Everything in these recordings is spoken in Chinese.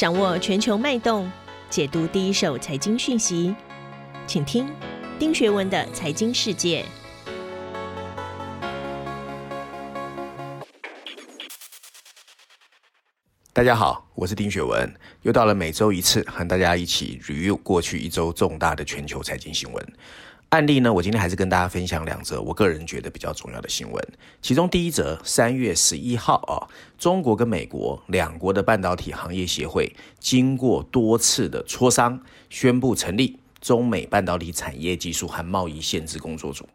掌握全球脉动，解读第一手财经讯息，请听丁学文的财经世界。大家好，我是丁学文，又到了每周一次和大家一起 review 过去一周重大的全球财经新闻。案例呢，我今天还是跟大家分享两则我个人觉得比较重要的新闻。其中第一则，三月十一号啊，中国跟美国两国的半导体行业协会经过多次的磋商，宣布成立中美半导体产业技术和贸易限制工作组。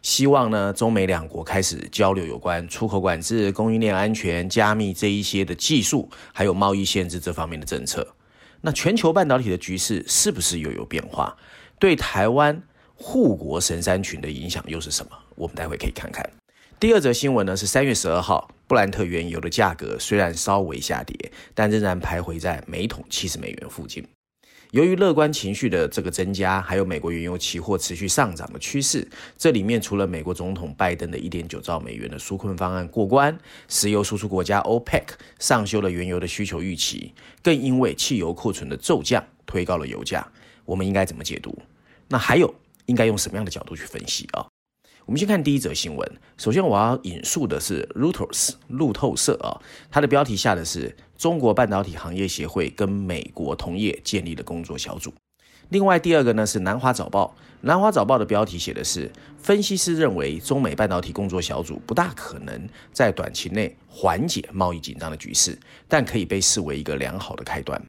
希望呢，中美两国开始交流有关出口管制、供应链安全、加密这一些的技术，还有贸易限制这方面的政策。那全球半导体的局势是不是又有变化？对台湾护国神山群的影响又是什么？我们待会可以看看。第二则新闻呢，是三月十二号，布兰特原油的价格虽然稍微下跌，但仍然徘徊在每桶七十美元附近。由于乐观情绪的这个增加，还有美国原油期货持续上涨的趋势，这里面除了美国总统拜登的一点九兆美元的纾困方案过关，石油输出国家 OPEC 上修了原油的需求预期，更因为汽油库存的骤降推高了油价。我们应该怎么解读？那还有应该用什么样的角度去分析啊？我们先看第一则新闻。首先，我要引述的是 Reuters 路透社啊，它的标题下的是中国半导体行业协会跟美国同业建立的工作小组。另外，第二个呢是南华早报，南华早报的标题写的是分析师认为中美半导体工作小组不大可能在短期内缓解贸易紧张的局势，但可以被视为一个良好的开端。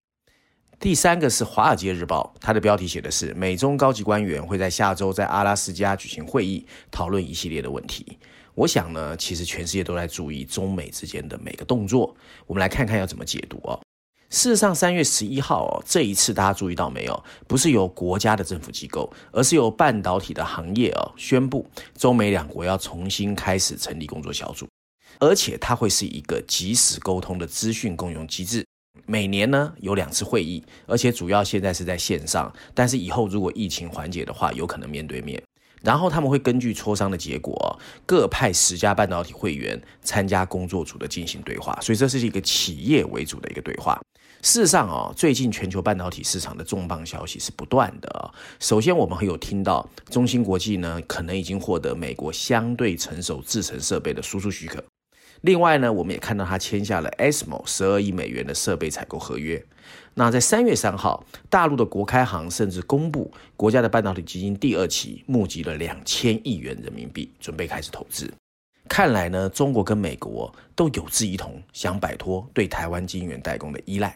第三个是《华尔街日报》，它的标题写的是美中高级官员会在下周在阿拉斯加举行会议，讨论一系列的问题。我想呢，其实全世界都在注意中美之间的每个动作。我们来看看要怎么解读哦。事实上，三月十一号哦，这一次大家注意到没有？不是由国家的政府机构，而是由半导体的行业哦宣布，中美两国要重新开始成立工作小组，而且它会是一个及时沟通的资讯共用机制。每年呢有两次会议，而且主要现在是在线上，但是以后如果疫情缓解的话，有可能面对面。然后他们会根据磋商的结果，各派十家半导体会员参加工作组的进行对话，所以这是一个企业为主的一个对话。事实上啊，最近全球半导体市场的重磅消息是不断的。首先，我们还有听到中芯国际呢，可能已经获得美国相对成熟制程设备的输出许可。另外呢，我们也看到他签下了 ASML 十二亿美元的设备采购合约。那在三月三号，大陆的国开行甚至公布，国家的半导体基金第二期募集了两千亿元人民币，准备开始投资。看来呢，中国跟美国都有志一同，想摆脱对台湾晶圆代工的依赖。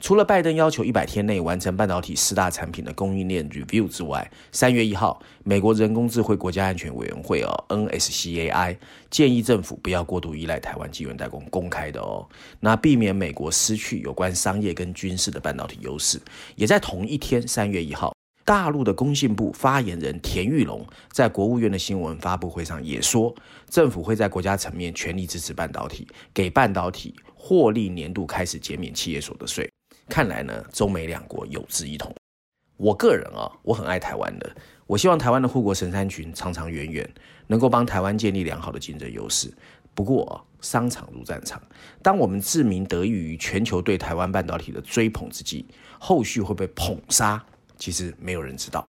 除了拜登要求一百天内完成半导体四大产品的供应链 review 之外，三月一号，美国人工智慧国家安全委员会哦 NSCAI 建议政府不要过度依赖台湾晶圆代工，公开的哦，那避免美国失去有关商业跟军事的半导体优势。也在同一天，三月一号，大陆的工信部发言人田玉龙在国务院的新闻发布会上也说，政府会在国家层面全力支持半导体，给半导体获利年度开始减免企业所得税。看来呢，中美两国有志一同。我个人啊，我很爱台湾的，我希望台湾的护国神山群长长远远，能够帮台湾建立良好的竞争优势。不过，商场如战场，当我们自鸣得益于全球对台湾半导体的追捧之际，后续会被捧杀，其实没有人知道。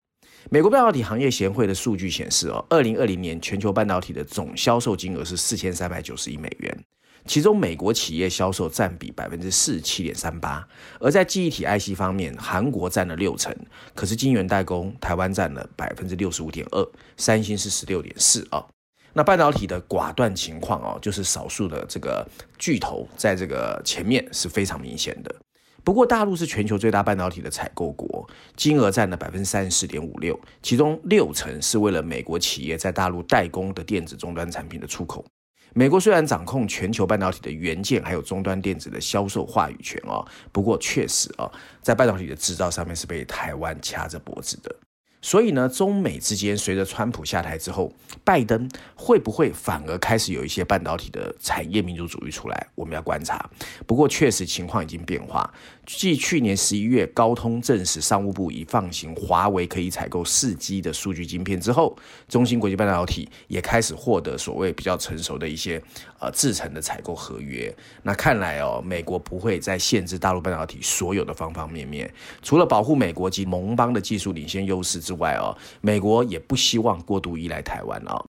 美国半导体行业协会的数据显示，哦，二零二零年全球半导体的总销售金额是四千三百九十亿美元。其中，美国企业销售占比百分之四十七点三八，而在记忆体 IC 方面，韩国占了六成，可是晶圆代工，台湾占了百分之六十五点二，三星是十六点四啊。那半导体的寡断情况哦，就是少数的这个巨头在这个前面是非常明显的。不过，大陆是全球最大半导体的采购国，金额占了百分之三十四点五六，其中六成是为了美国企业在大陆代工的电子终端产品的出口。美国虽然掌控全球半导体的元件，还有终端电子的销售话语权哦，不过确实哦，在半导体的制造上面是被台湾掐着脖子的。所以呢，中美之间随着川普下台之后，拜登会不会反而开始有一些半导体的产业民族主义出来？我们要观察。不过确实情况已经变化。继去年十一月高通证实商务部已放行华为可以采购四 G 的数据晶片之后，中芯国际半导体也开始获得所谓比较成熟的一些呃制成的采购合约。那看来哦，美国不会再限制大陆半导体所有的方方面面，除了保护美国及盟邦的技术领先优势之外哦，美国也不希望过度依赖台湾哦。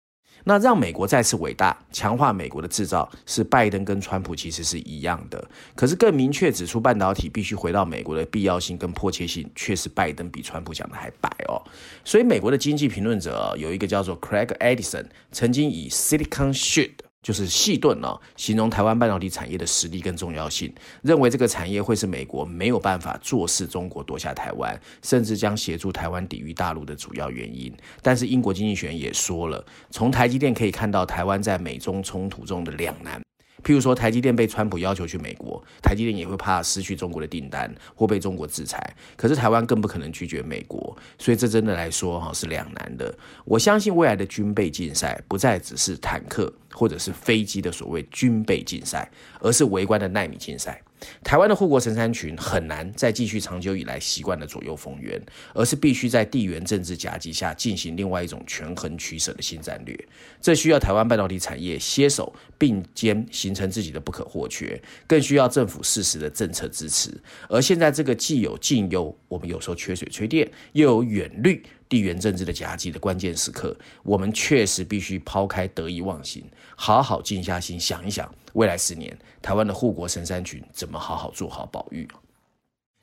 那让美国再次伟大，强化美国的制造，是拜登跟川普其实是一样的。可是更明确指出半导体必须回到美国的必要性跟迫切性，却是拜登比川普讲的还白哦。所以美国的经济评论者有一个叫做 Craig Edison，曾经以 Silicon Shield。就是细盾哦，形容台湾半导体产业的实力跟重要性，认为这个产业会是美国没有办法坐视中国夺下台湾，甚至将协助台湾抵御大陆的主要原因。但是英国经济学人也说了，从台积电可以看到台湾在美中冲突中的两难。譬如说，台积电被川普要求去美国，台积电也会怕失去中国的订单或被中国制裁。可是台湾更不可能拒绝美国，所以这真的来说哈是两难的。我相信未来的军备竞赛不再只是坦克或者是飞机的所谓军备竞赛，而是围观的纳米竞赛。台湾的护国神山群很难再继续长久以来习惯的左右逢源，而是必须在地缘政治夹击下进行另外一种权衡取舍的新战略。这需要台湾半导体产业携手并肩，形成自己的不可或缺，更需要政府适时的政策支持。而现在这个既有近忧，我们有时候缺水缺电，又有远虑。地缘政治的夹击的关键时刻，我们确实必须抛开得意忘形，好好静下心想一想，未来十年台湾的护国神山群怎么好好做好保育。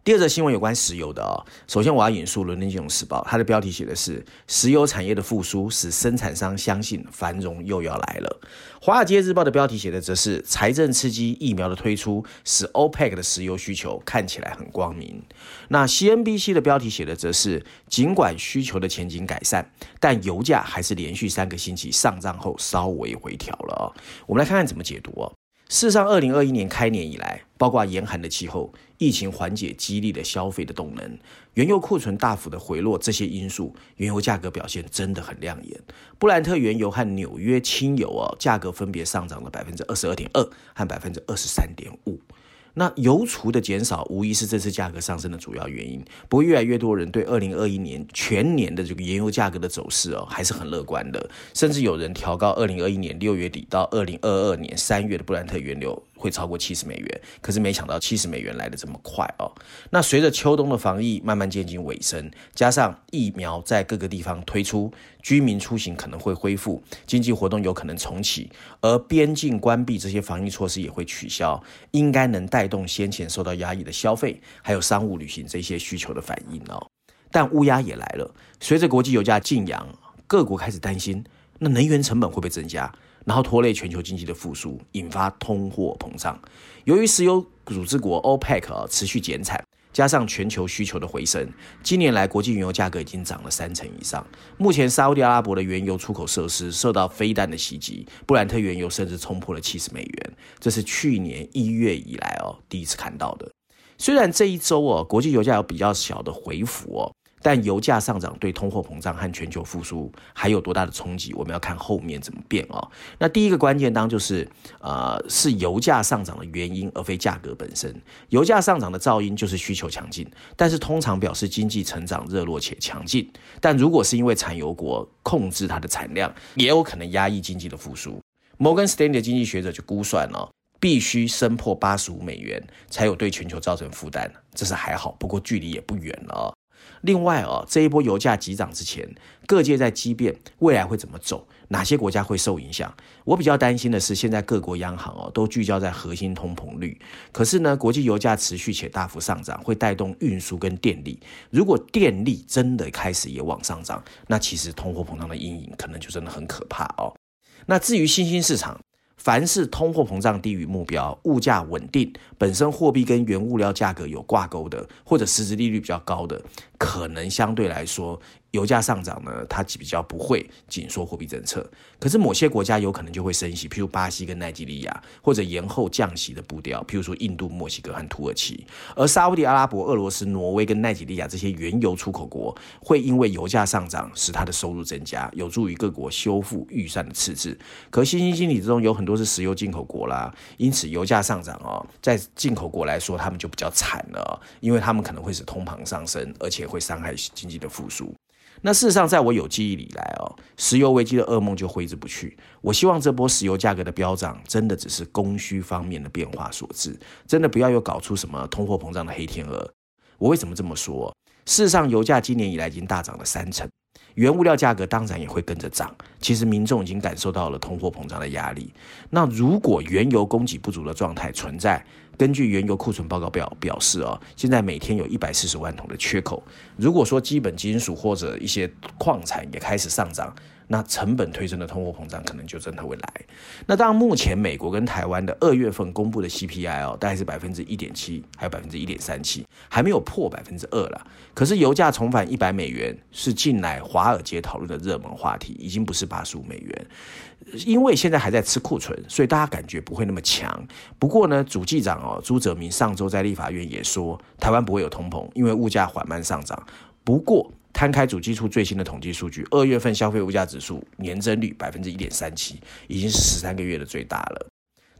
第二则新闻有关石油的哦。首先，我要引述《伦敦金融时报》，它的标题写的是“石油产业的复苏使生产商相信繁荣又要来了”。《华尔街日报》的标题写的则是“财政刺激疫苗的推出使 OPEC 的石油需求看起来很光明”。那 CNBC 的标题写的则是“尽管需求的前景改善，但油价还是连续三个星期上涨后稍微回调了”。哦，我们来看看怎么解读哦。事实上，二零二一年开年以来，包括严寒的气候、疫情缓解激励的消费的动能、原油库存大幅的回落，这些因素，原油价格表现真的很亮眼。布兰特原油和纽约轻油哦，价格分别上涨了百分之二十二点二和百分之二十三点五。那油储的减少无疑是这次价格上升的主要原因。不过，越来越多人对二零二一年全年的这个原油价格的走势哦，还是很乐观的。甚至有人调高二零二一年六月底到二零二二年三月的布兰特原油。会超过七十美元，可是没想到七十美元来得这么快哦。那随着秋冬的防疫慢慢渐近尾声，加上疫苗在各个地方推出，居民出行可能会恢复，经济活动有可能重启，而边境关闭这些防疫措施也会取消，应该能带动先前受到压抑的消费，还有商务旅行这些需求的反应哦。但乌鸦也来了，随着国际油价劲扬，各国开始担心，那能源成本会不会增加？然后拖累全球经济的复苏，引发通货膨胀。由于石油组织国 OPEC 持续减产，加上全球需求的回升，今年来国际原油价格已经涨了三成以上。目前沙乌地阿拉伯的原油出口设施受到飞弹的袭击，布兰特原油甚至冲破了七十美元，这是去年一月以来哦第一次看到的。虽然这一周哦国际油价有比较小的回复哦。但油价上涨对通货膨胀和全球复苏还有多大的冲击？我们要看后面怎么变哦。那第一个关键当就是，呃，是油价上涨的原因，而非价格本身。油价上涨的噪音就是需求强劲，但是通常表示经济成长热络且强劲。但如果是因为产油国控制它的产量，也有可能压抑经济的复苏。摩根斯丹利的经济学者就估算了，必须升破八十五美元，才有对全球造成负担。这是还好，不过距离也不远了。另外哦，这一波油价急涨之前，各界在激辩未来会怎么走，哪些国家会受影响？我比较担心的是，现在各国央行哦都聚焦在核心通膨率，可是呢，国际油价持续且大幅上涨，会带动运输跟电力。如果电力真的开始也往上涨，那其实通货膨胀的阴影可能就真的很可怕哦。那至于新兴市场，凡是通货膨胀低于目标、物价稳定、本身货币跟原物料价格有挂钩的，或者实质利率比较高的，可能相对来说油价上涨呢，它比较不会紧缩货币政策。可是某些国家有可能就会升息，譬如巴西跟奈及利亚，或者延后降息的步调，譬如说印度、墨西哥和土耳其。而沙乌地阿拉伯、俄罗斯、挪威跟奈及利亚这些原油出口国，会因为油价上涨使它的收入增加，有助于各国修复预算的赤字。可新兴经济之中有很多是石油进口国啦，因此油价上涨哦，在进口国来说，他们就比较惨了，因为他们可能会使通膨上升，而且会伤害经济的复苏。那事实上，在我有记忆以来哦，石油危机的噩梦就挥之不去。我希望这波石油价格的飙涨，真的只是供需方面的变化所致，真的不要又搞出什么通货膨胀的黑天鹅。我为什么这么说？事实上，油价今年以来已经大涨了三成，原物料价格当然也会跟着涨。其实民众已经感受到了通货膨胀的压力。那如果原油供给不足的状态存在，根据原油库存报告表表示啊，现在每天有一百四十万桶的缺口。如果说基本金属或者一些矿产也开始上涨，那成本推升的通货膨胀可能就真的会来。那当然，目前美国跟台湾的二月份公布的 CPI 哦，大概是百分之一点七，还有百分之一点三七，还没有破百分之二了。可是油价重返一百美元，是近来华尔街讨论的热门话题，已经不是八十五美元。因为现在还在吃库存，所以大家感觉不会那么强。不过呢，主计长哦朱泽明上周在立法院也说，台湾不会有通膨，因为物价缓慢上涨。不过，摊开主计处最新的统计数据，二月份消费物价指数年增率百分之一点三七，已经是十三个月的最大了。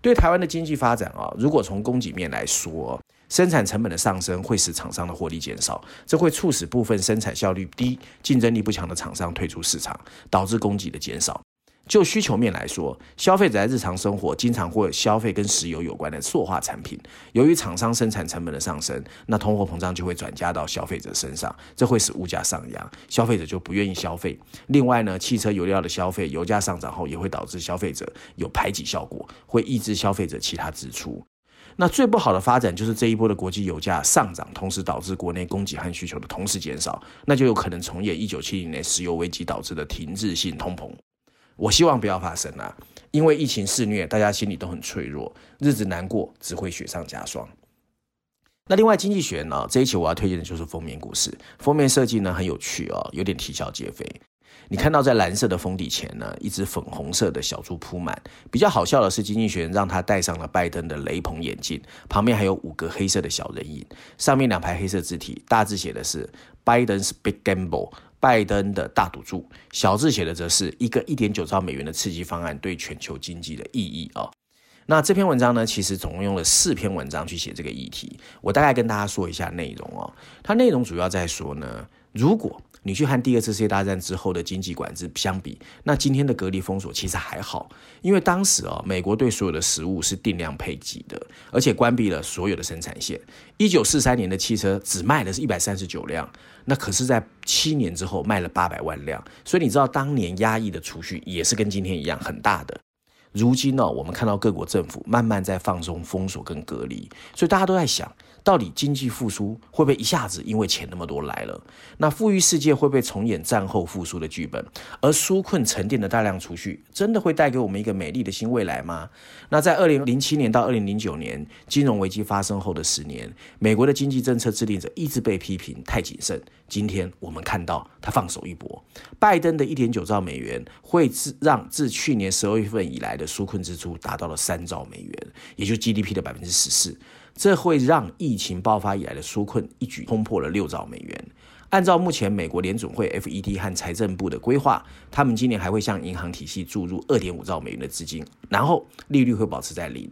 对台湾的经济发展啊，如果从供给面来说，生产成本的上升会使厂商的获利减少，这会促使部分生产效率低、竞争力不强的厂商退出市场，导致供给的减少。就需求面来说，消费者在日常生活经常会消费跟石油有关的塑化产品。由于厂商生产成本的上升，那通货膨胀就会转嫁到消费者身上，这会使物价上扬，消费者就不愿意消费。另外呢，汽车油料的消费，油价上涨后也会导致消费者有排挤效果，会抑制消费者其他支出。那最不好的发展就是这一波的国际油价上涨，同时导致国内供给和需求的同时减少，那就有可能重演一九七零年石油危机导致的停滞性通膨。我希望不要发生啊，因为疫情肆虐，大家心里都很脆弱，日子难过只会雪上加霜。那另外，经济学呢，这一期我要推荐的就是封面故事，封面设计呢很有趣哦，有点啼笑皆非。你看到在蓝色的封底前呢，一只粉红色的小猪铺满。比较好笑的是，经济学让他戴上了拜登的雷朋眼镜，旁边还有五个黑色的小人影，上面两排黑色字体，大致写的是 Biden's Big Gamble。拜登的大赌注，小字写的则是一个一点九兆美元的刺激方案对全球经济的意义啊。那这篇文章呢，其实总共用了四篇文章去写这个议题，我大概跟大家说一下内容哦。它内容主要在说呢，如果你去和第二次世界大战之后的经济管制相比，那今天的隔离封锁其实还好，因为当时啊，美国对所有的食物是定量配给的，而且关闭了所有的生产线。一九四三年的汽车只卖的是一百三十九辆，那可是，在七年之后卖了八百万辆，所以你知道当年压抑的储蓄也是跟今天一样很大的。如今呢，我们看到各国政府慢慢在放松封锁跟隔离，所以大家都在想。到底经济复苏会不会一下子因为钱那么多来了？那富裕世界会不会重演战后复苏的剧本？而纾困沉淀的大量储蓄，真的会带给我们一个美丽的新未来吗？那在二零零七年到二零零九年金融危机发生后的十年，美国的经济政策制定者一直被批评太谨慎。今天我们看到他放手一搏，拜登的一点九兆美元会自让自去年十二月份以来的纾困支出达到了三兆美元，也就 GDP 的百分之十四。这会让疫情爆发以来的纾困一举冲破了六兆美元。按照目前美国联总会 FED 和财政部的规划，他们今年还会向银行体系注入二点五兆美元的资金，然后利率会保持在零。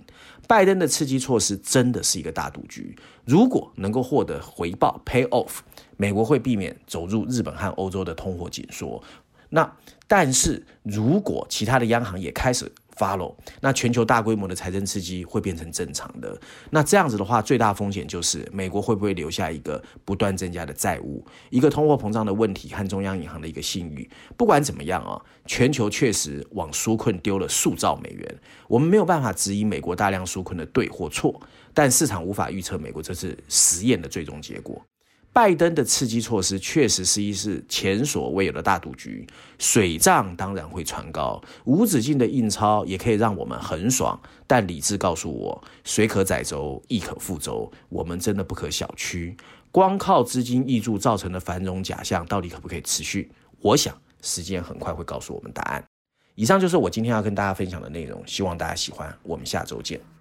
拜登的刺激措施真的是一个大赌局，如果能够获得回报 （pay off），美国会避免走入日本和欧洲的通货紧缩。那但是如果其他的央行也开始 follow，那全球大规模的财政刺激会变成正常的。那这样子的话，最大风险就是美国会不会留下一个不断增加的债务，一个通货膨胀的问题和中央银行的一个信誉。不管怎么样啊，全球确实往纾困丢了数兆美元。我们没有办法质疑美国大量纾困的对或错，但市场无法预测美国这次实验的最终结果。拜登的刺激措施确实是一次前所未有的大赌局，水涨当然会船高，无止境的印钞也可以让我们很爽，但理智告诉我，水可载舟，亦可覆舟，我们真的不可小觑。光靠资金溢注造成的繁荣假象，到底可不可以持续？我想时间很快会告诉我们答案。以上就是我今天要跟大家分享的内容，希望大家喜欢。我们下周见。